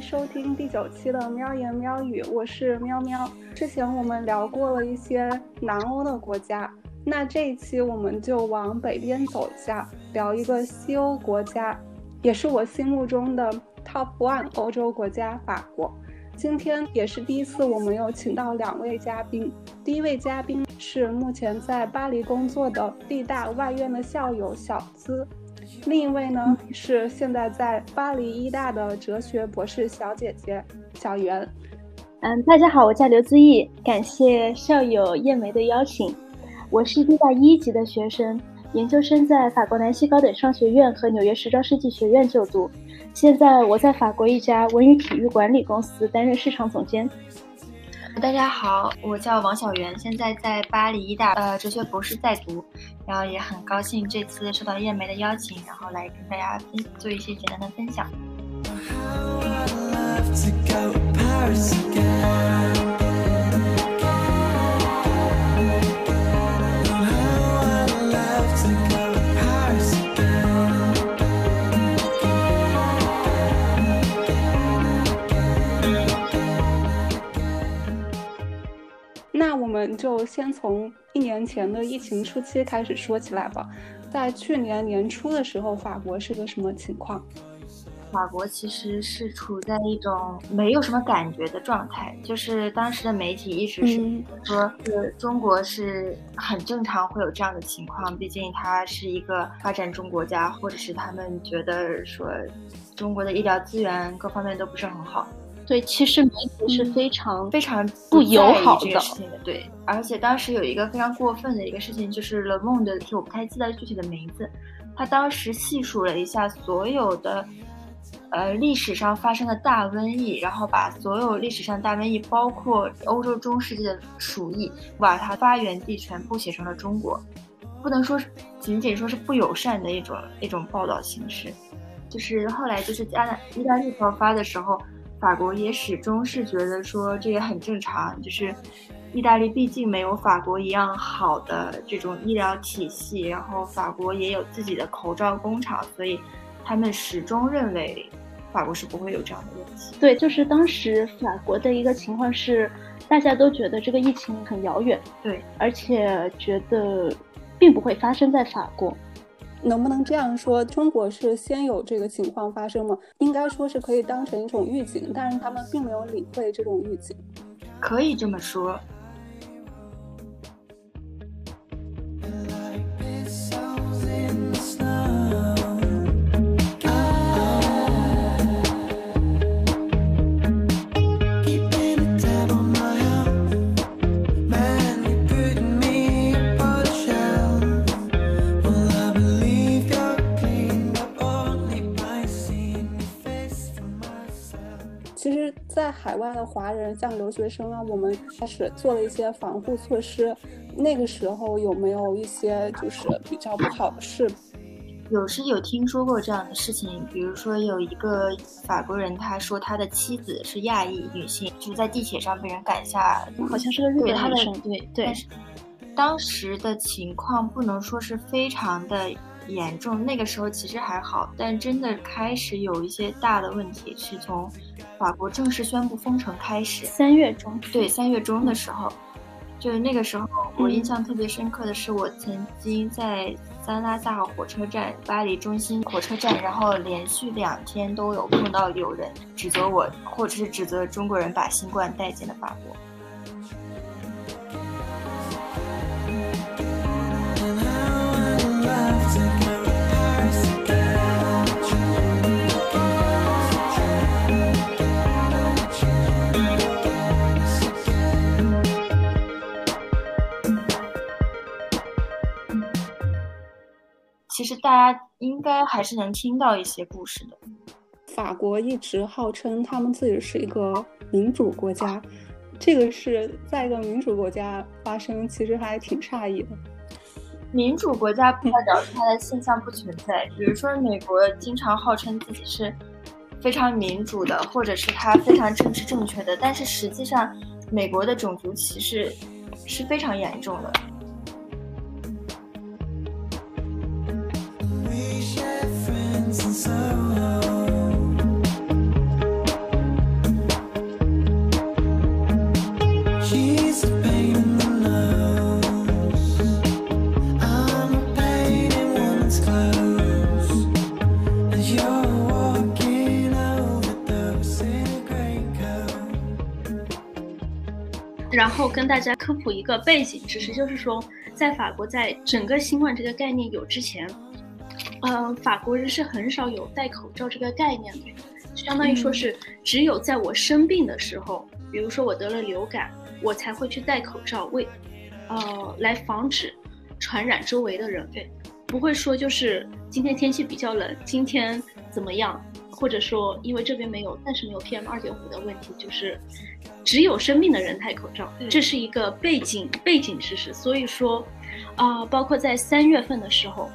收听第九期的喵言喵语，我是喵喵。之前我们聊过了一些南欧的国家，那这一期我们就往北边走一下，聊一个西欧国家，也是我心目中的 top one 欧洲国家——法国。今天也是第一次，我们有请到两位嘉宾。第一位嘉宾是目前在巴黎工作的地大外院的校友小资，另一位呢是现在在巴黎医大的哲学博士小姐姐小袁。嗯，大家好，我叫刘自毅，感谢校友叶梅的邀请。我是地大一级的学生，研究生在法国南西高等商学院和纽约时装设计学院就读。现在我在法国一家文娱体育管理公司担任市场总监。大家好，我叫王小媛，现在在巴黎医大呃哲学博士在读，然后也很高兴这次受到叶梅的邀请，然后来跟大家分做一些简单的分享。那我们就先从年前的疫情初期开始说起来吧。在去年年初的时候，法国是个什么情况？法国其实是处在一种没有什么感觉的状态，就是当时的媒体一直是说，是中国是很正常会有这样的情况，毕竟它是一个发展中国家，或者是他们觉得说中国的医疗资源各方面都不是很好。对，其实媒体是非常非常不友好的。对，而且当时有一个非常过分的一个事情，就是冷梦的，我不太记得具体的名字。他当时细数了一下所有的，呃，历史上发生的大瘟疫，然后把所有历史上大瘟疫，包括欧洲中世纪的鼠疫，把它发源地全部写成了中国。不能说仅仅说是不友善的一种一种报道形式。就是后来就是加拿意大利爆发的时候。法国也始终是觉得说这也很正常，就是意大利毕竟没有法国一样好的这种医疗体系，然后法国也有自己的口罩工厂，所以他们始终认为法国是不会有这样的问题。对，就是当时法国的一个情况是，大家都觉得这个疫情很遥远，对，而且觉得并不会发生在法国。能不能这样说？中国是先有这个情况发生吗？应该说是可以当成一种预警，但是他们并没有理会这种预警。可以这么说。海外的华人，像留学生啊，我们开始做了一些防护措施。那个时候有没有一些就是比较不好的事？有是有听说过这样的事情，比如说有一个法国人，他说他的妻子是亚裔女性，就是在地铁上被人赶下，好像是个日本女生。对对。但是当时的情况不能说是非常的严重，那个时候其实还好，但真的开始有一些大的问题是从。法国正式宣布封城开始，三月中，对，三月中的时候，就是那个时候，我印象特别深刻的是，我曾经在三拉萨火车站、巴黎中心火车站，然后连续两天都有碰到有人指责我，或者是指责中国人把新冠带进了法国。其实大家应该还是能听到一些故事的。法国一直号称他们自己是一个民主国家，这个是在一个民主国家发生，其实还挺诧异的。民主国家不代表它的现象不存在，比如说美国经常号称自己是非常民主的，或者是它非常政治正确的，但是实际上美国的种族歧视是非常严重的。后跟大家科普一个背景知识，就是说，在法国，在整个新冠这个概念有之前，嗯，法国人是很少有戴口罩这个概念的，相当于说是只有在我生病的时候，比如说我得了流感，我才会去戴口罩，为，呃，来防止传染周围的人。对，不会说就是今天天气比较冷，今天怎么样，或者说因为这边没有，暂时没有 PM 二点五的问题，就是只有生病的人戴口罩，这是一个背景背景知识。所以说，啊、包括在三月份的时候，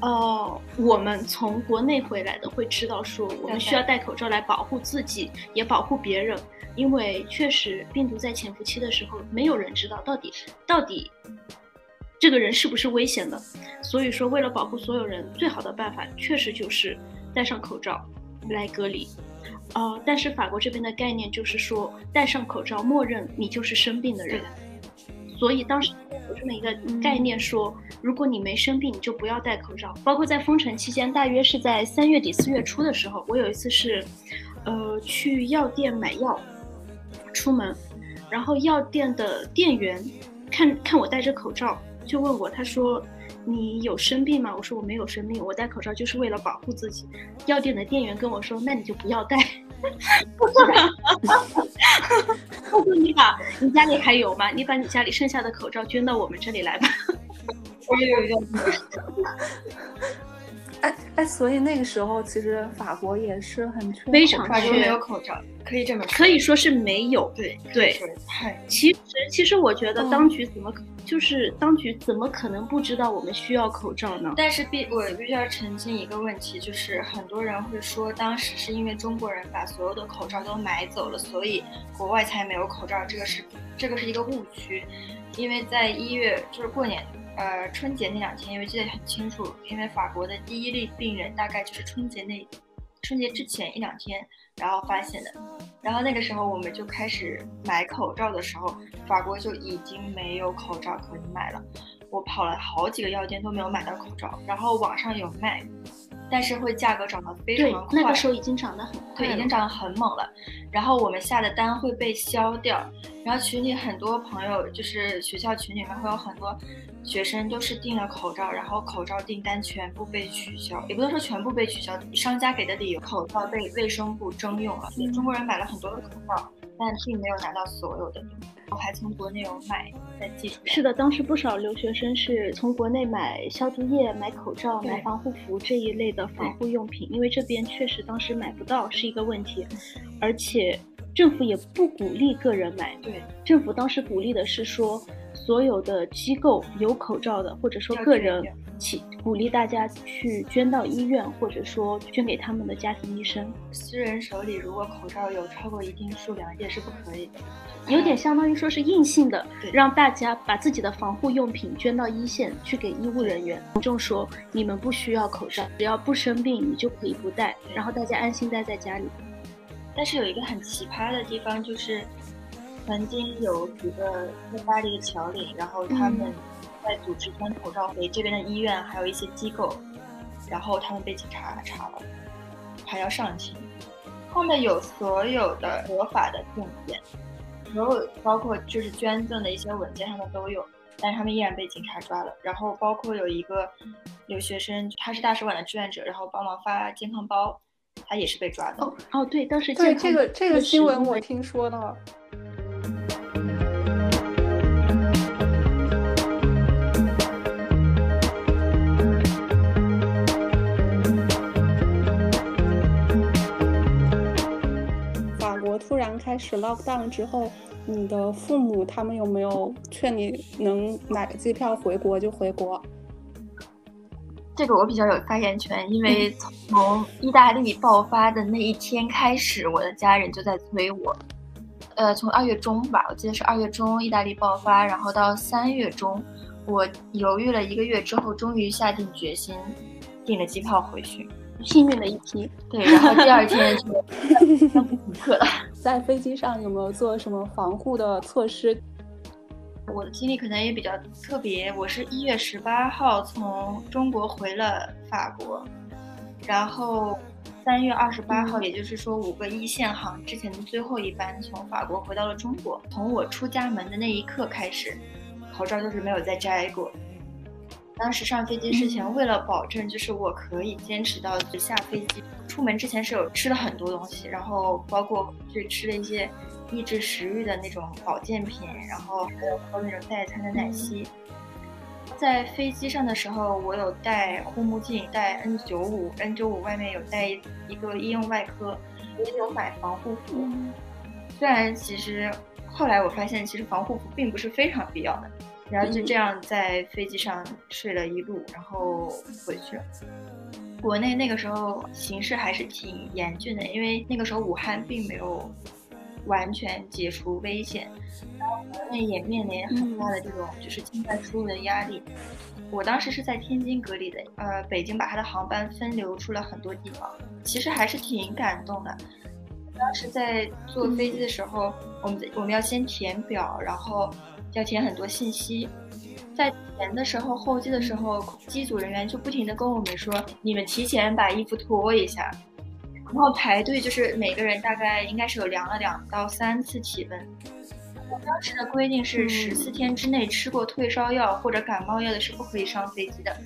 呃，我们从国内回来的会知道说，我们需要戴口罩来保护自己，也保护别人，因为确实病毒在潜伏期的时候，没有人知道到底到底这个人是不是危险的。所以说，为了保护所有人，最好的办法确实就是戴上口罩来隔离。呃，但是法国这边的概念就是说，戴上口罩，默认你就是生病的人。所以当时有这么一个概念说，如果你没生病，你就不要戴口罩。包括在封城期间，大约是在三月底四月初的时候，我有一次是，呃，去药店买药，出门，然后药店的店员看看我戴着口罩，就问我，他说。你有生病吗？我说我没有生病，我戴口罩就是为了保护自己。药店的店员跟我说，那你就不要戴。他说你把你家里还有吗？你把你家里剩下的口罩捐到我们这里来吧。我也有一个哎哎，所以那个时候其实法国也是很缺非常缺法国没有口罩，可以这么说，可以说是没有。对对其实，其实我觉得嗯当局怎么可、就是当局怎么可能不知道我们需要口罩呢？但是必我必须要澄清一个问题，就是很多人会说，当时是因为中国人把所有的口罩都买走了，所以国外才没有口罩，这个是这个是一个误区，因为在一月就是过年。呃，春节那两天，因为记得很清楚，因为法国的第一例病人大概就是春节那春节之前一两天，然后发现的。然后那个时候我们就开始买口罩的时候，法国就已经没有口罩可以买了。我跑了好几个药店都没有买到口罩，然后网上有卖，但是会价格涨得非常，快。那个时候已经涨得很快对，已经涨得很猛了。然后我们下的单会被消掉，然后群里很多朋友，就是学校群里面会有很多学生都是订了口罩，然后口罩订单全部被取消，也不能说全部被取消，商家给的理由口罩被卫生部征用了，中国人买了很多的口罩，但并没有拿到所有的，我还从国内有买再寄出来。是的，当时不少留学生是从国内买消毒液、买口罩、买防护服这一类的防护用品，因为这边确实当时买不到是一个问题，而且政府也不鼓励个人买。对，政府当时鼓励的是说，所有的机构有口罩的，或者说个人起鼓励大家去捐到医院，或者说捐给他们的家庭医生，私人手里如果口罩有超过一定数量也是不可以的，有点相当于说是硬性的，让大家把自己的防护用品捐到一线去给医务人员。民众说，你们不需要口罩，只要不生病，你就可以不戴，然后大家安心待在家里。但是有一个很奇葩的地方，就是曾经有几个在巴黎的侨领，然后他们在组织穿口罩回这边的医院，还有一些机构，然后他们被警察查了，还要上庭。后面有所有的合法的证件，所有包括就是捐赠的一些文件，他们都有，但是他们依然被警察抓了。然后包括有一个留学生，他是大使馆的志愿者，然后帮忙发健康包，他也是被抓的。哦哦，对，当时对健康这个这个新闻我听说了。开始 lockdown 之后，你的父母他们有没有劝你能买个机票回国就回国？这个我比较有发言权，因为从意大利爆发的那一天开始，我的家人就在催我。呃，从二月中吧，我记得是二月中意大利爆发，然后到三月中，我犹豫了一个月之后，终于下定决心订了机票回去。幸运的一批。对，然后第二天就 补课了。在飞机上有没有做什么防护的措施？我的经历可能也比较特别，我是一月十八号从中国回了法国，然后三月二十八号，也就是说五个一线航之前的最后一班从法国回到了中国。从我出家门的那一刻开始，口罩就是没有再摘过。当时上飞机之前，为了保证就是我可以坚持到下飞机，出门之前是有吃了很多东西，然后包括去吃了一些抑制食欲的那种保健品，然后还有喝那种代餐的奶昔。在飞机上的时候，我有戴护目镜，戴 N95，N95 外面有戴一个医用外科，也有买防护服。虽然其实后来我发现，其实防护服并不是非常必要的。然后就这样在飞机上睡了一路，然后回去了。国内那个时候形势还是挺严峻的，因为那个时候武汉并没有完全解除危险，然后国内也面临很大的这种就是境外输入的压力。我当时是在天津隔离的，呃，北京把他的航班分流出了很多地方，其实还是挺感动的。当时在坐飞机的时候，我们我们要先填表，然后。要填很多信息，在填的时候，候机的时候，机组人员就不停的跟我们说，你们提前把衣服脱一下，然后排队，就是每个人大概应该是有量了两到三次体温。我当时的规定是十四天之内吃过退烧药或者感冒药的是不可以上飞机的。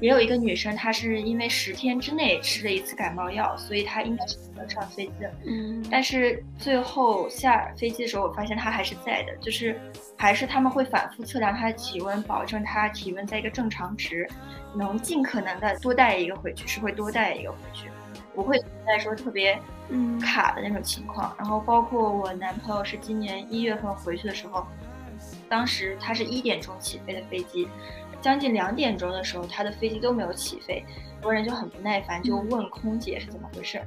也有一个女生，她是因为十天之内吃了一次感冒药，所以她应该是不能上飞机的。嗯，但是最后下飞机的时候，我发现她还是在的，就是还是他们会反复测量她的体温，保证她体温在一个正常值，能尽可能的多带一个回去，是会多带一个回去，不会存在说特别嗯卡的那种情况。然后包括我男朋友是今年一月份回去的时候，当时他是一点钟起飞的飞机。将近两点钟的时候，他的飞机都没有起飞，很多人就很不耐烦，就问空姐是怎么回事。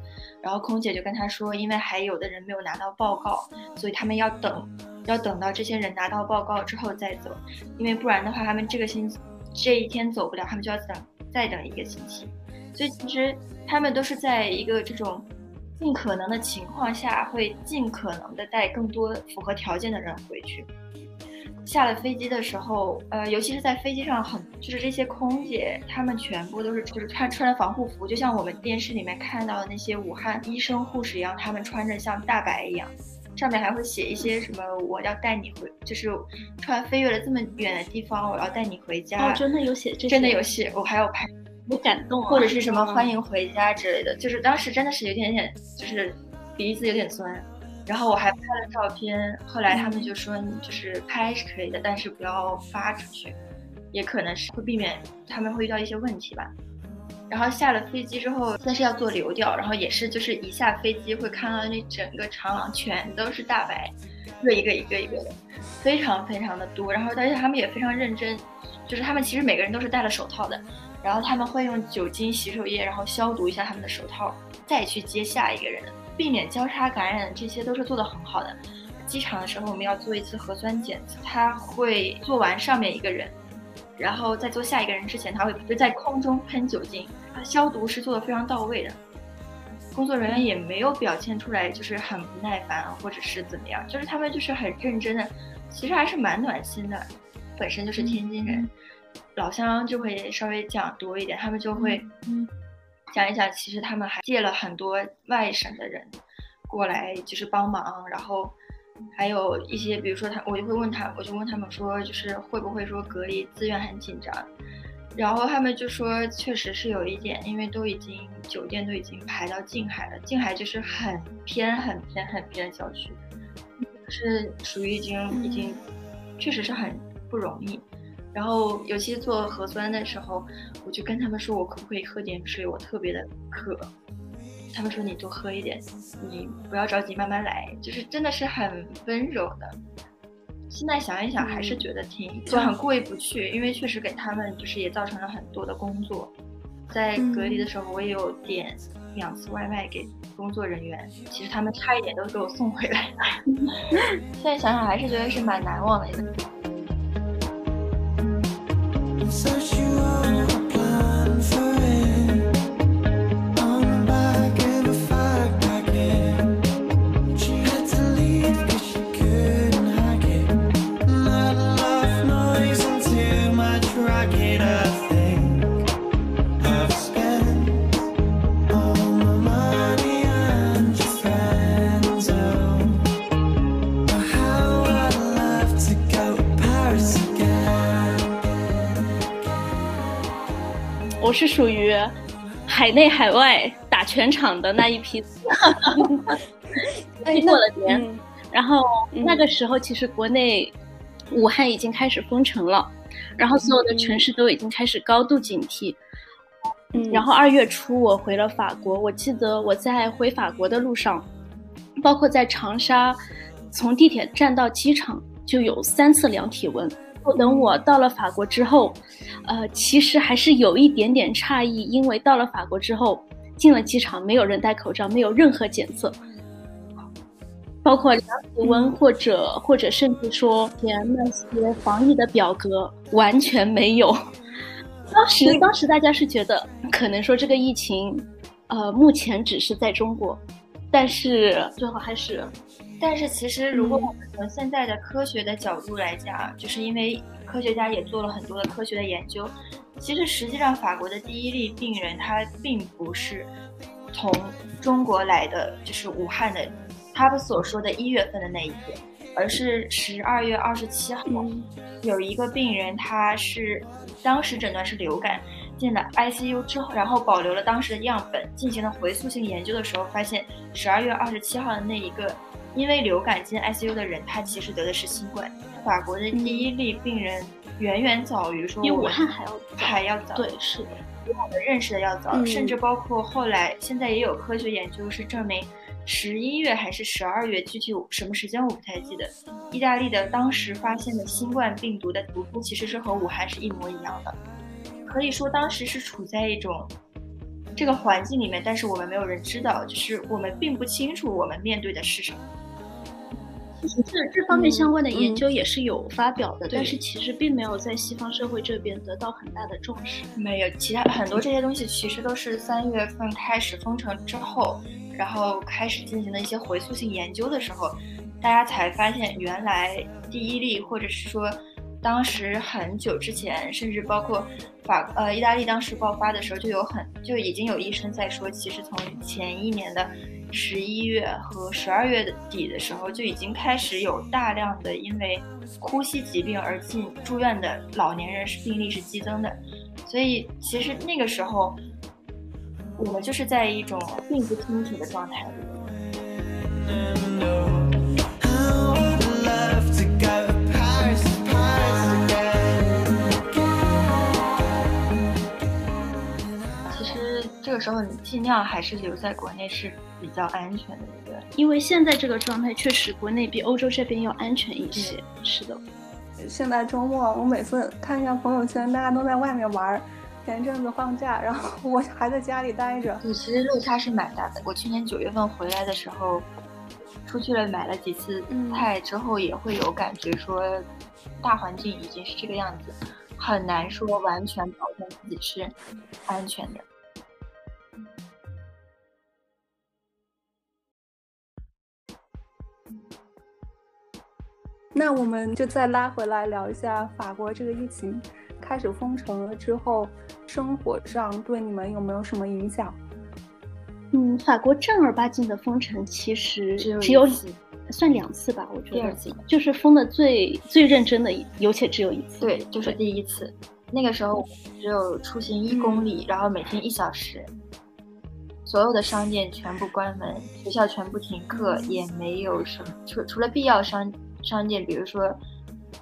然后空姐就跟他说，因为还有的人没有拿到报告，所以他们要等，要等到这些人拿到报告之后再走，因为不然的话，他们这个星期这一天走不了，他们就要等再等一个星期。所以其实他们都是在一个这种尽可能的情况下，会尽可能的带更多符合条件的人回去。下了飞机的时候，呃，尤其是在飞机上，很就是这些空姐，她们全部都是就是穿穿着防护服，就像我们电视里面看到的那些武汉医生护士一样，她们穿着像大白一样，上面还会写一些什么我要带你回，就是穿飞越了这么远的地方，我要带你回家。哦，真的有写这些？真的有写，我还有拍，我感动。啊或者是什么欢迎回家之类的，就是当时真的是有点点，就是鼻子有点酸。然后我还拍了照片，后来他们就说，就是拍是可以的，但是不要发出去，也可能是会避免他们会遇到一些问题吧。然后下了飞机之后，但是要做流调，然后也是就是一下飞机会看到那整个长廊全都是大白，一个一个一个的，非常非常的多。然后但是他们也非常认真，就是他们其实每个人都是戴了手套的，然后他们会用酒精洗手液，然后消毒一下他们的手套，再去接下一个人。避免交叉感染，这些都是做得很好的。机场的时候，我们要做一次核酸检测，他会做完上面一个人，然后在做下一个人之前，他会就在空中喷酒精，消毒是做得非常到位的。工作人员也没有表现出来就是很不耐烦或者是怎么样，就是他们就是很认真的，其实还是蛮暖心的。本身就是天津人，老乡就会稍微讲多一点，他们就会嗯。讲一想，其实他们还借了很多外省的人过来，就是帮忙。然后还有一些，比如说他，我就会问他，我就问他们说，就是会不会说隔离资源很紧张？然后他们就说，确实是有一点，因为都已经酒店都已经排到静海了，静海就是很偏、很偏、很偏的小区，是属于已经已经确实是很不容易。然后，尤其做核酸的时候，我就跟他们说，我可不可以喝点水？我特别的渴。他们说你多喝一点，你不要着急，慢慢来。就是真的是很温柔的。现在想一想，还是觉得挺就很过意不去，因为确实给他们就是也造成了很多的工作。在隔离的时候，我也有点两次外卖给工作人员，其实他们差一点都给我送回来了。现在想想，还是觉得是蛮难忘的。Search you out, plan for it. 我是属于海内海外打全场的那一批。过了年，然后那个时候其实国内武汉已经开始封城了，然后所有的城市都已经开始高度警惕。嗯然后二月初我回了法国，我记得我在回法国的路上，包括在长沙，从地铁站到机场就有三次量体温。等我到了法国之后，呃，其实还是有一点点诧异，因为到了法国之后，进了机场没有人戴口罩，没有任何检测，包括量体温或者或者甚至说填那些防疫的表格，完全没有。当时，当时大家是觉得可能说这个疫情，呃，目前只是在中国，但是最后还是，但是其实如果我们从现在的科学的角度来讲，就是因为科学家也做了很多的科学的研究，其实实际上法国的第一例病人他并不是从中国来的，就是武汉的，他们所说的一月份的那一天。而是十二月二十七号，有一个病人，他是当时诊断是流感，进了 ICU 之后，然后保留了当时的样本，进行了回溯性研究的时候，发现十二月二十七号的那一个因为流感进 ICU 的人，他其实得的是新冠。法国的第一例病人远远早于说比武汉还要还要早，对，是的，比我们认识的要早，甚至包括后来现在也有科学研究是证明。十一月还是十二月，具体什么时间我不太记得。意大利的当时发现的新冠病毒的毒株其实是和武汉是一模一样的，可以说当时是处在一种这个环境里面，但是我们没有人知道，就是我们并不清楚我们面对的是什么。其实这这方面相关的研究也是有发表的，但是其实并没有在西方社会这边得到很大的重视。没有，其他很多这些东西其实都是三月份开始封城之后。然后开始进行的一些回溯性研究的时候，大家才发现原来第一例，或者是说当时很久之前，甚至包括法呃意大利当时爆发的时候，就有很就已经有医生在说，其实从前一年的十一月和十二月底的时候，就已经开始有大量的因为呼吸疾病而进住院的老年人是病例是激增的，所以其实那个时候。我们就是在一种并不清楚的状态里。这个时候，你尽量还是留在国内是比较安全的一个。因为现在这个状态确实，国内比欧洲这边要安全一些。是的。现在周末，我每次看一下朋友圈，大家都在外面玩。前阵子放假，然后我还在家里待着。其实落差是蛮大的。我去年九月份回来的时候，出去了买了几次菜之后，也会有感觉说，大环境已经是这个样子，很难说完全保证自己是安全的。那我们就再拉回来聊一下法国这个疫情。开始封城了之后，生活上对你们有没有什么影响？嗯，法国正儿八经的封城其实只有算两次吧，我觉得。第二次就是封的最最认真的，有且只有一次。对，就是第一次。那个时候只有出行一公里，然后每天一小时，所有的商店全部关门，学校全部停课，也没有什么除除了必要商商店，比如说。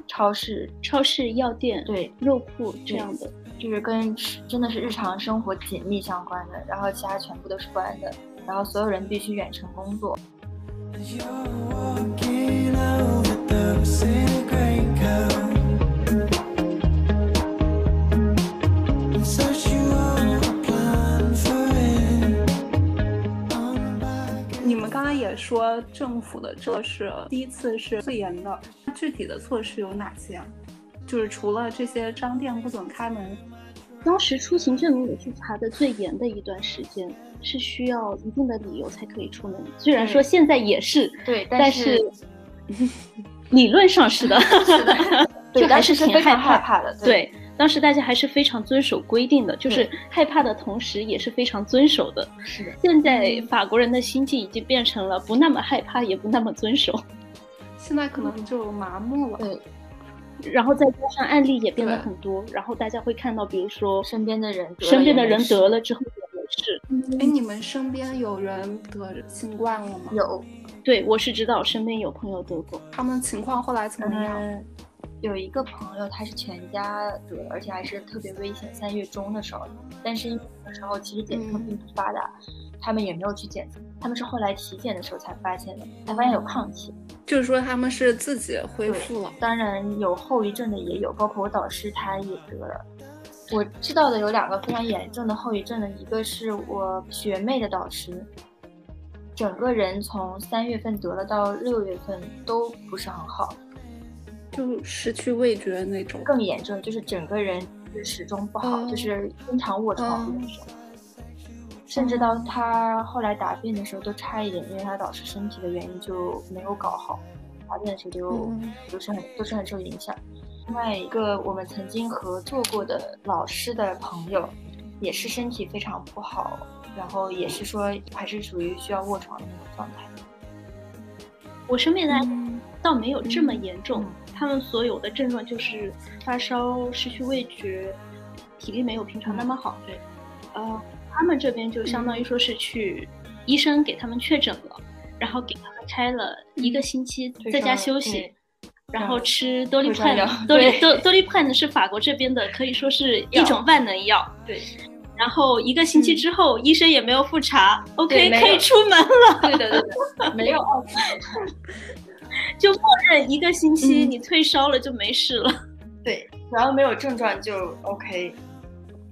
超市、超市、药店，对，肉铺这样的，就是跟真的是日常生活紧密相关的。然后其他全部都是关的，然后所有人必须远程工作。也说政府的这是第一次是最严的，具体的措施有哪些？就是除了这些商店不准开门，当时出行证明也是查的最严的一段时间，是需要一定的理由才可以出门。虽然说现在也是，对，但是 理论上是的，就还是挺害怕的，对。当时大家还是非常遵守规定的，就是害怕的同时也是非常遵守的。是的，现在法国人的心境已经变成了不那么害怕，也不那么遵守。现在可能就麻木了。对，然后再加上案例也变得很多，然后大家会看到，比如说身边的人，身边的人得了之后也没事。哎，你们身边有人得新冠了吗？有，对我是知道身边有朋友得过，他们情况后来怎么样？有一个朋友他是全家得，而且还是特别危险，三月中的时候，但是那时候其实检测并不发达。他们也没有去检测，他们是后来体检的时候才发现的，才发现有抗体，就是说他们是自己恢复了。当然有后遗症的也有，包括我导师他也得了。我知道的有两个非常严重的后遗症的，一个是我学妹的导师，整个人从三月份得了到六月份都不是很好，就失去味觉那种。更严重就是整个人就始终不好，就是经常卧床那种。甚至到他后来答辩的时候都差一点，因为他导师身体的原因就没有搞好，答辩的时候就都是很都是很受影响。另外一个我们曾经合作过的老师的朋友，也是身体非常不好，然后也是说还是属于需要卧床的那种状态。我身边的倒没有这么严重，他们所有的症状就是发烧、失去味觉、体力没有平常那么好。对，呃。他们这边就相当于说是去医生给他们确诊了，然后给他们开了一个星期在家休息，然后吃多利潘。多利多多利潘是法国这边的，可以说是一种万能药。对。然后一个星期之后，医生也没有复查，OK，可以出门了。对的对的，没有二次 就默认一个星期你退烧了就没事了。对，只要没有症状就 OK。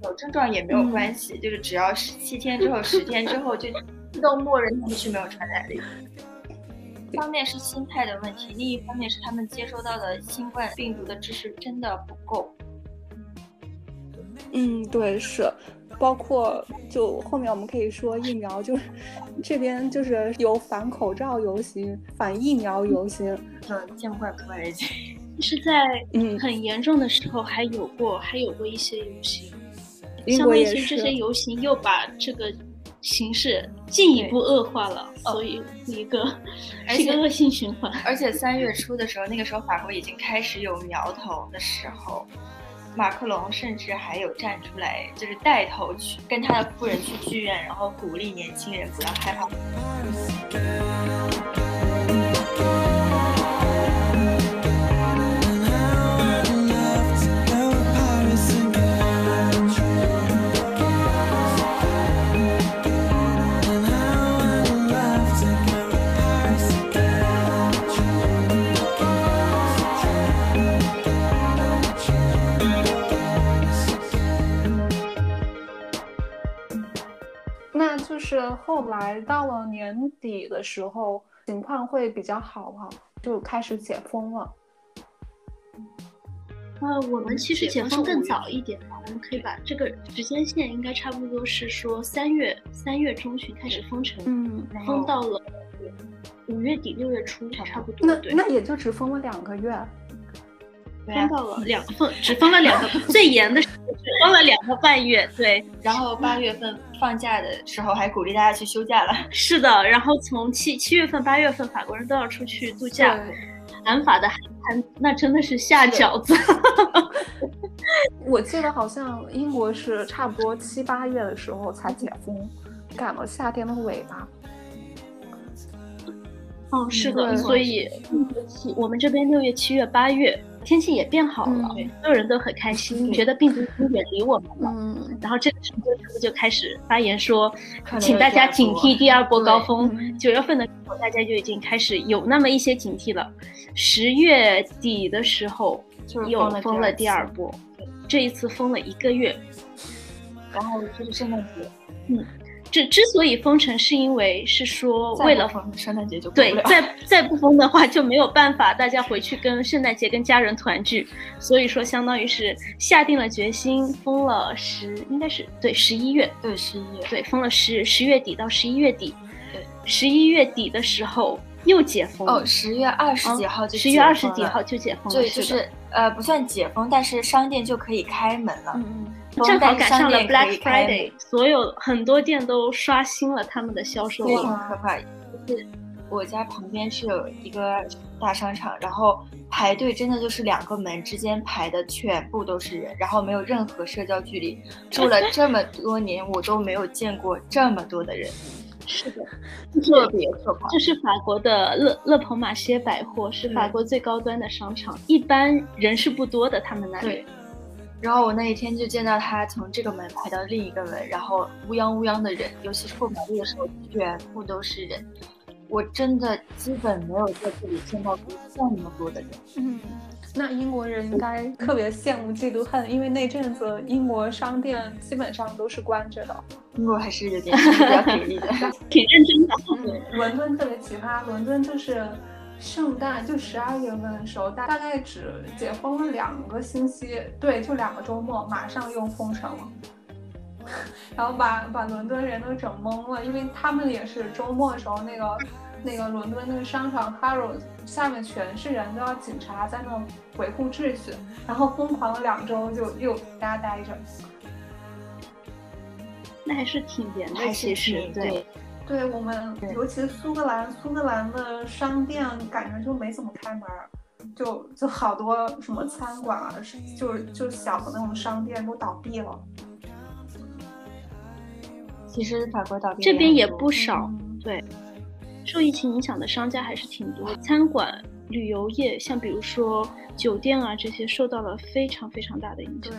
有症状也没有关系，就是只要十七天之后、十天之后，就自动默认他们是没有传染力。一方面是心态的问题，另一方面是他们接收到的新冠病毒的知识真的不够。嗯，对，是，包括就后面我们可以说疫苗，就是 这边就是有反口罩游行、反疫苗游行，嗯，见怪不怪已经。是在嗯很严重的时候还有过，还有过一些游行。相当于这些游行又把这个形势进一步恶化了，所以一个是一个恶性循环。而且三月初的时候，那个时候法国已经开始有苗头的时候，马克龙甚至还有站出来，就是带头去跟他的夫人去剧院，然后鼓励年轻人不要害怕。是后来到了年底的时候，情况会比较好哈，就开始解封了。呃，我们其实解封更早一点，我们可以把这个时间线应该差不多是说三月三月中旬开始封城，嗯，封到了五月底六月初，差不多。那那也就只封了两个月。封到了两封，只封了两个，最严的只封了两个半月。对，然后八月份放假的时候还鼓励大家去休假了。是的，然后从七七月份、八月份，法国人都要出去度假。南法的寒，那真的是下饺子。我记得好像英国是差不多七八月的时候才解封，赶了夏天的尾巴。哦，是的，所以我们这边六月、七月、八月。天气也变好了，所有人都很开心，觉得病毒已经远离我们了。嗯，然后这个时候他们就开始发言说，请大家警惕第二波高峰。九月份的时候，大家就已经开始有那么一些警惕了。十月底的时候又封了第二波，这一次封了一个月，然后就是圣诞节，嗯。之之所以封城，是因为是说为了封圣诞节就对，再 再不封的话就没有办法，大家回去跟圣诞节跟家人团聚，所以说相当于是下定了决心封了十，应该是对十一月，对十一月，对封了十十月底到十一月底，对。十一月底的时候又解封哦，十月二十几号就十月二十几号就解封了，对，就是呃不算解封，但是商店就可以开门了，嗯嗯。正好赶上了 Black Friday，所有很多店都刷新了他们的销售额，可怕。就是我家旁边是有一个大商场，然后排队真的就是两个门之间排的全部都是人，然后没有任何社交距离。住了这么多年，我都没有见过这么多的人。是的，特别可怕。这是法国的勒勒蓬马歇百货，是法国最高端的商场，一般人是不多的，他们那里。对。然后我那一天就见到他从这个门排到另一个门，然后乌泱乌泱的人，尤其是过马路的时候，全部都是人。我真的基本没有在这里见到过这么多的人。嗯，那英国人应该特别羡慕嫉妒恨，因为那阵子英国商店基本上都是关着的。英国还是有点比较给力的，挺认真的。嗯，伦敦特别奇葩，伦敦就是。圣诞就十二月份的时候，大大概只解封了两个星期，对，就两个周末，马上又封城。了，然后把把伦敦人都整懵了，因为他们也是周末的时候，那个那个伦敦那个商场 Harrods 下面全是人，都要警察在那维护秩序，然后疯狂了两周，就又大家待着，那还是挺严的，其实对。对我们，尤其是苏格兰，苏格兰的商店感觉就没怎么开门，就就好多什么餐馆啊，就就小的那种商店都倒闭了。其实法国倒闭这边也不少，对，受疫情影响的商家还是挺多，餐馆、旅游业，像比如说酒店啊这些，受到了非常非常大的影响。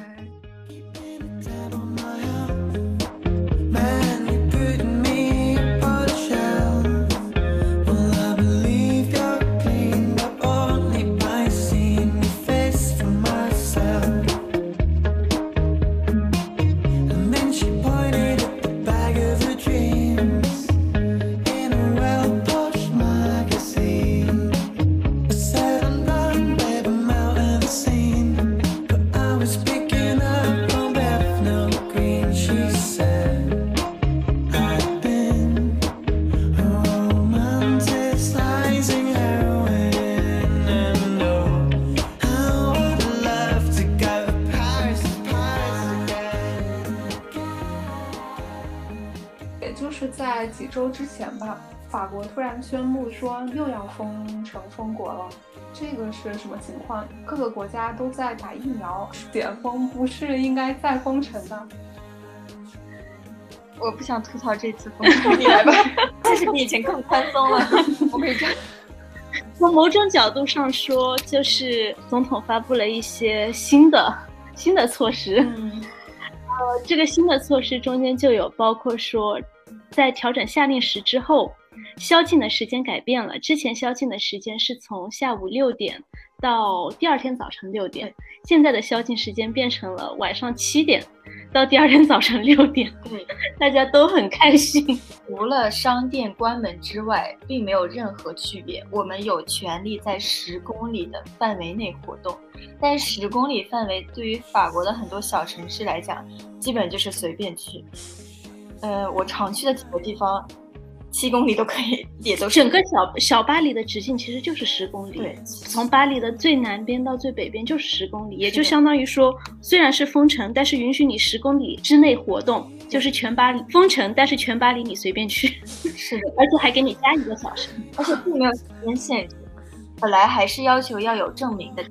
周之前吧，法国突然宣布说又要封城封国了，这个是什么情况？各个国家都在打疫苗，解封不是应该再封城的？我不想吐槽这次封城，你来吧，其实比以前更宽松了。我可以这样。从某种角度上说，就是总统发布了一些新的新的措施。呃，这个新的措施中间就有包括说。在调整夏令时之后，宵禁的时间改变了。之前宵禁的时间是从下午六点到第二天早晨六点，现在的宵禁时间变成了晚上七点到第二天早晨六点。对，大家都很开心。除了商店关门之外，并没有任何区别。我们有权利在十公里的范围内活动，但十公里范围对于法国的很多小城市来讲，基本就是随便去。呃，我常去的几个地方，七公里都可以，也都是整个小小巴黎的直径其实就是十公里。对，从巴黎的最南边到最北边就是十公里，也就相当于说，虽然是封城，但是允许你十公里之内活动，就是全巴黎封城，但是全巴黎你随便去。是的，而且还给你加一个小时，而且并没有时间限制。本来还是要求要有证明的。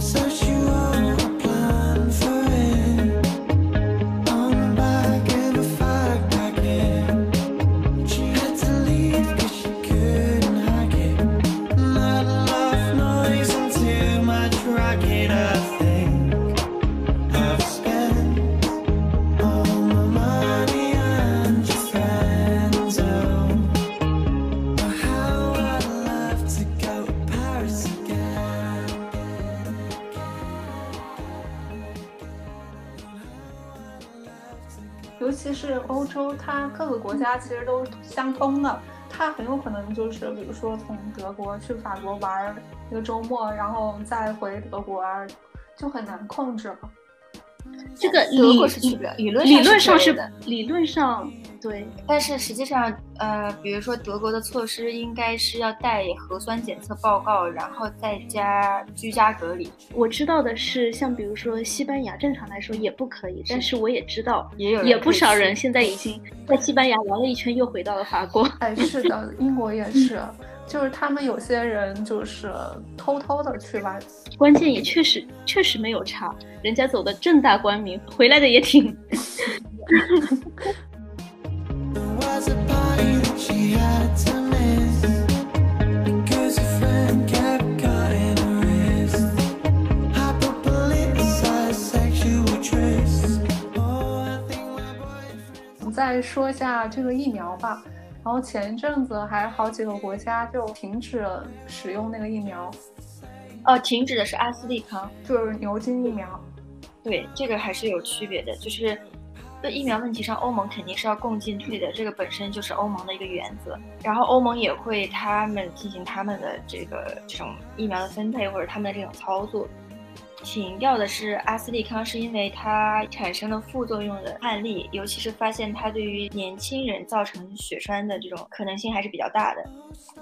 它家其实都相通的，他很有可能就是，比如说从德国去法国玩一个周末，然后再回德国，就很难控制了。这个理论理论上是理论上对，但是实际上，呃，比如说德国的措施应该是要带核酸检测报告，然后再加居家隔离。我知道的是，像比如说西班牙，正常来说也不可以，但是我也知道，也有也不少人现在已经 在西班牙玩了一圈，又回到了法国。哎，是的，英国也是，就是他们有些人就是偷偷的去玩，关键也确实确实没有差，人家走的正大光明，回来的也挺。说一下这个疫苗吧。然后前一阵子还好几个国家就停止了使用那个疫苗，呃，停止的是阿斯利康。就是牛津疫苗。对，这个还是有区别的，就是在疫苗问题上，欧盟肯定是要共进退的，这个本身就是欧盟的一个原则。然后欧盟也会他们进行他们的这个这种疫苗的分配或者他们的这种操作。停掉的是阿斯利康，是因为它产生了副作用的案例，尤其是发现它对于年轻人造成血栓的这种可能性还是比较大的，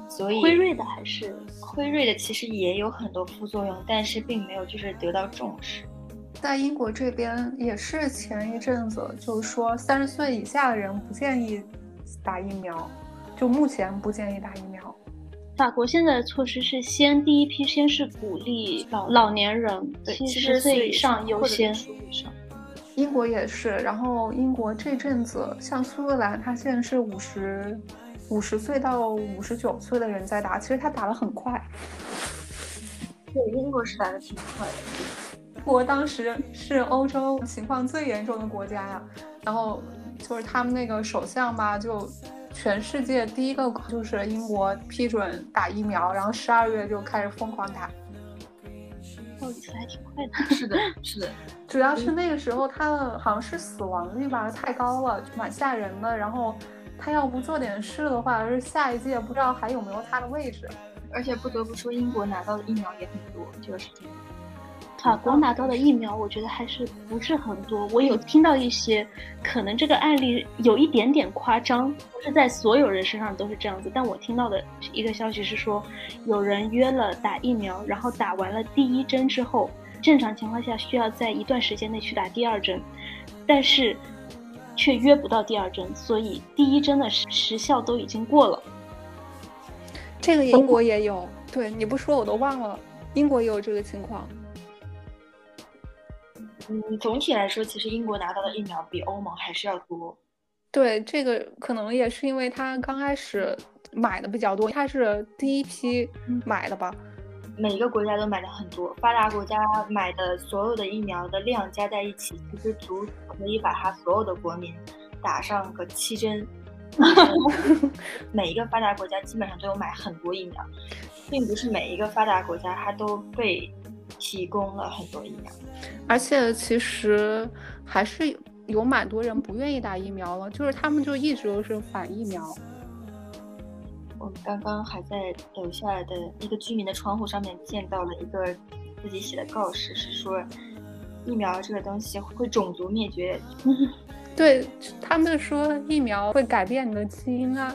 所以辉瑞的还是辉瑞的其实也有很多副作用，但是并没有就是得到重视。在英国这边也是前一阵子，就是说三十岁以下的人不建议打疫苗，就目前不建议打疫苗。法国现在的措施是先第一批先是鼓励老老年人对，七70十岁以上优先，或者是65以上英国也是，然后英国这阵子像苏格兰，它现在是五十五十岁到五十九岁的人在打，其实他打得很快。对，英国是打的挺快的。英国当时是欧洲情况最严重的国家呀，然后就是他们那个首相吧，就全世界第一个就是英国批准打疫苗，然后十二月就开始疯狂打。效率还挺快的。是的，是的，主要是那个时候他的好像是死亡率吧太高了，蛮吓人的。然后他要不做点事的话，是下一届不知道还有没有他的位置。而且不得不说，英国拿到的疫苗也很多，这个是真的。法国拿到的疫苗，我觉得还是不是很多。我有听到一些，可能这个案例有一点点夸张，不是在所有人身上都是这样子。但我听到的一个消息是说，有人约了打疫苗，然后打完了第一针之后，正常情况下需要在一段时间内去打第二针，但是却约不到第二针，所以第一针的时时效都已经过了。这个英国也有，对你不说我都忘了，英国也有这个情况。嗯，总体来说，其实英国拿到的疫苗比欧盟还是要多。对，这个可能也是因为他刚开始买的比较多，他是第一批买的吧。每一个国家都买的很多，发达国家买的所有的疫苗的量加在一起，其实足可以把它所有的国民打上个七针。每一个发达国家基本上都有买很多疫苗，并不是每一个发达国家它都被提供了很多疫苗。而且其实还是有蛮多人不愿意打疫苗了，就是他们就一直都是反疫苗。我们刚刚还在楼下的一个居民的窗户上面见到了一个自己写的告示，是说疫苗这个东西会种族灭绝。对他们说疫苗会改变你的基因啊，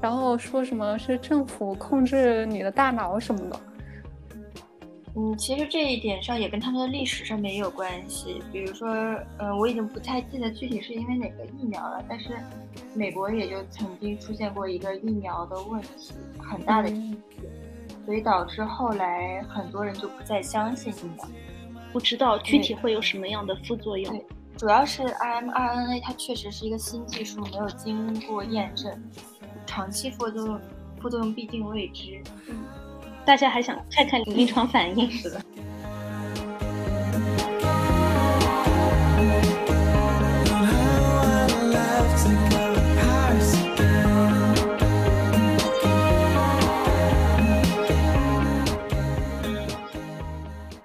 然后说什么是政府控制你的大脑什么的。嗯，其实这一点上也跟他们的历史上面也有关系。比如说，呃，我已经不太记得具体是因为哪个疫苗了，但是美国也就曾经出现过一个疫苗的问题，很大的一嗯，所以导致后来很多人就不再相信疫苗。不知道具体会有什么样的副作用。对主要是 mRNA 它确实是一个新技术，没有经过验证，长期副作用副作用毕竟未知。大家还想看看临床反应。是的。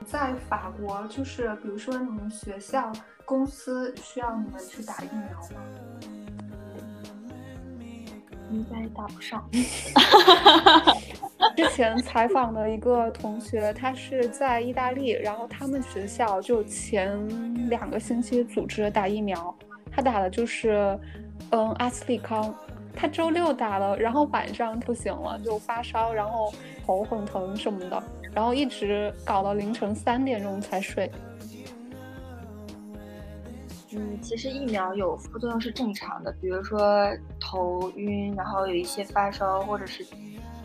在法国，就是比如说你们学校、公司需要你们去打疫苗吗？应该打不上。之前采访的一个同学，他是在意大利，然后他们学校就前两个星期组织打疫苗，他打的就是嗯阿斯利康。他周六打了，然后晚上不行了，就发烧，然后头很疼什么的，然后一直搞到凌晨三点钟才睡。嗯，其实疫苗有副作用是正常的，比如说头晕，然后有一些发烧，或者是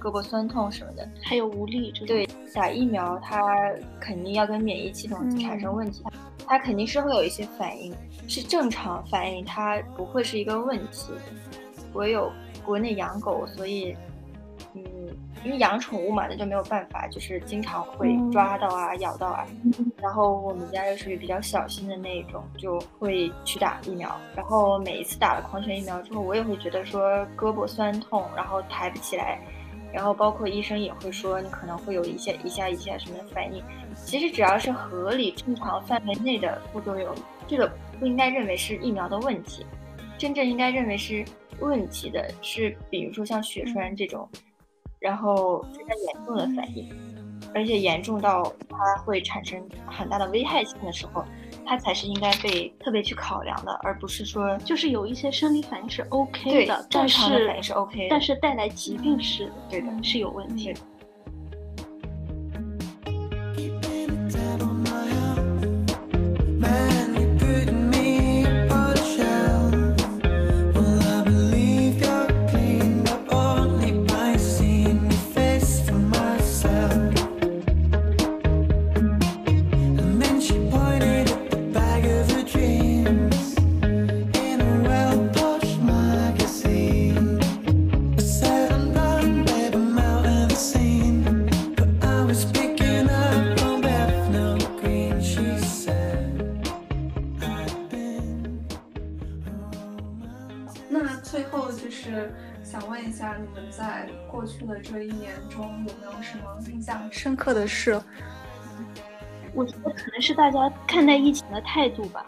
胳膊酸痛什么的。还有无力这。对，打疫苗它肯定要跟免疫系统产生问题，它肯定是会有一些反应，是正常反应，它不会是一个问题。我有国内养狗，所以，嗯，因为养宠物嘛，那就没有办法，就是经常会抓到啊、咬到啊。然后我们家又属于比较小心的那一种，就会去打疫苗。然后每一次打了狂犬疫苗之后，我也会觉得说胳膊酸痛，然后抬不起来。然后包括医生也会说你可能会有一些一下一下什么反应。其实只要是合理正常范围内的副作用，这个不应该认为是疫苗的问题，真正应该认为是。问题的是，比如说像血栓这种，然后非常严重的反应，而且严重到它会产生很大的危害性的时候，它才是应该被特别去考量的，而不是说就是有一些生理反应是 OK 的，正常的反应是 OK，但是带来疾病是对的，是有问题。这什么印象深刻的事？我觉得可能是大家看待疫情的态度吧。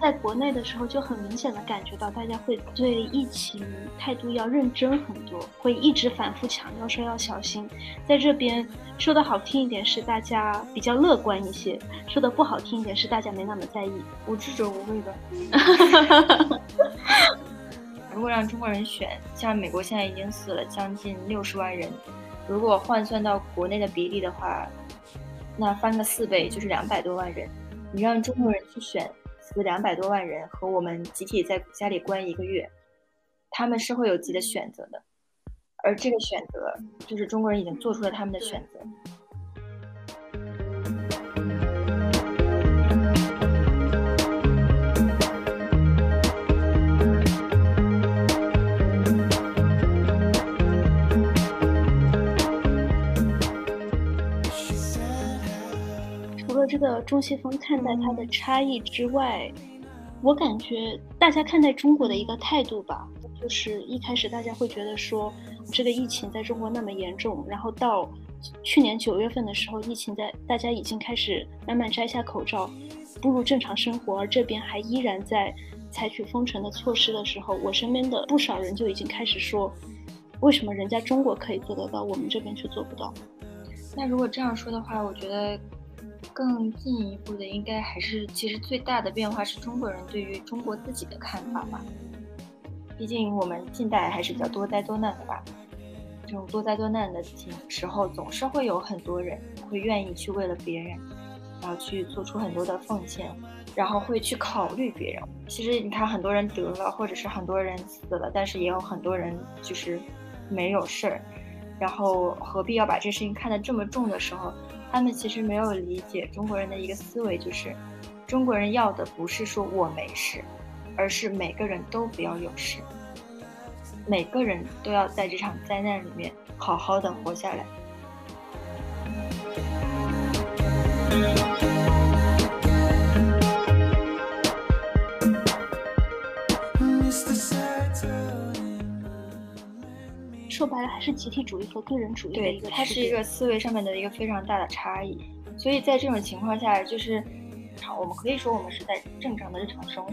在国内的时候，就很明显的感觉到大家会对疫情态度要认真很多，会一直反复强调说要小心。在这边说的好听一点是大家比较乐观一些，说的不好听一点是大家没那么在意，无知者无畏的。如果让中国人选，像美国现在已经死了将近六十万人，如果换算到国内的比例的话，那翻个四倍就是两百多万人。你让中国人去选死两百多万人和我们集体在家里关一个月，他们是会有自己的选择的，而这个选择就是中国人已经做出了他们的选择。这个中西方看待它的差异之外，我感觉大家看待中国的一个态度吧，就是一开始大家会觉得说，这个疫情在中国那么严重，然后到去年九月份的时候，疫情在大家已经开始慢慢摘下口罩，步入正常生活，而这边还依然在采取封城的措施的时候，我身边的不少人就已经开始说，为什么人家中国可以做得到，我们这边却做不到？那如果这样说的话，我觉得。更进一步的，应该还是其实最大的变化是中国人对于中国自己的看法吧。毕竟我们近代还是比较多灾多难的吧。这种多灾多难的情时候，总是会有很多人会愿意去为了别人，然后去做出很多的奉献，然后会去考虑别人。其实你看，很多人得了，或者是很多人死了，但是也有很多人就是没有事儿。然后何必要把这事情看得这么重的时候？他们其实没有理解中国人的一个思维，就是中国人要的不是说我没事，而是每个人都不要有事，每个人都要在这场灾难里面好好的活下来。说白了还是集体主义和个人主义的一个它是一个思维上面的一个非常大的差异。所以在这种情况下，就是我们可以说我们是在正常的日常生活，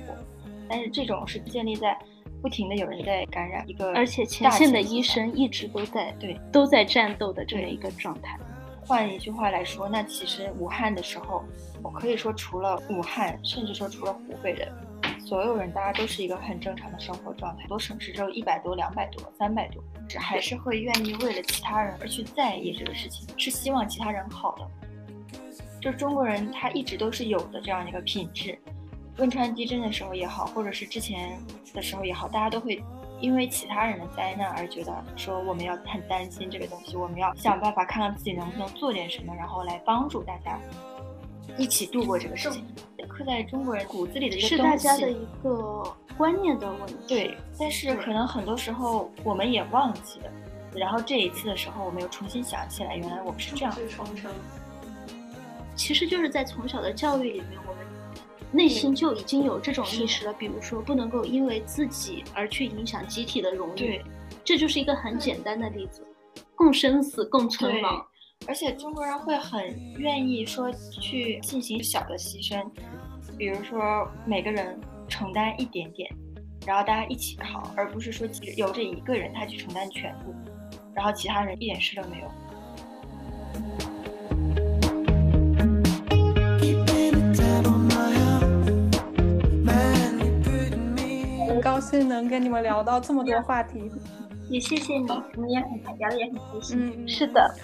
但是这种是建立在不停的有人在感染一个，而且前线的医生一直都在对都在战斗的这么一个状态。换一句话来说，那其实武汉的时候，我可以说除了武汉，甚至说除了湖北的。所有人大家都是一个很正常的生活状态，很多省市只有一百多、两百多、三百多，还是会愿意为了其他人而去在意这个事情，是希望其他人好的。就中国人他一直都是有的这样一个品质。汶川地震的时候也好，或者是之前的时候也好，大家都会因为其他人的灾难而觉得说我们要很担心这个东西，我们要想办法看看自己能不能做点什么，然后来帮助大家一起度过这个事情，刻在中国人骨子里的一个是。大家的一个观念的问题。对，但是可能很多时候我们也忘记了，然后这一次的时候，我们又重新想起来，原来我们是这样。重生。其实就是在从小的教育里面，我们内心就已经有这种意识了。比如说，不能够因为自己而去影响集体的荣誉。对，这就是一个很简单的例子：共生死，共存亡。而且中国人会很愿意说去进行小的牺牲，比如说每个人承担一点点，然后大家一起扛，而不是说只由这一个人他去承担全部，然后其他人一点事都没有。高兴能跟你们聊到这么多话题。也谢谢你，你们也很聊的也很开心。嗯，是的，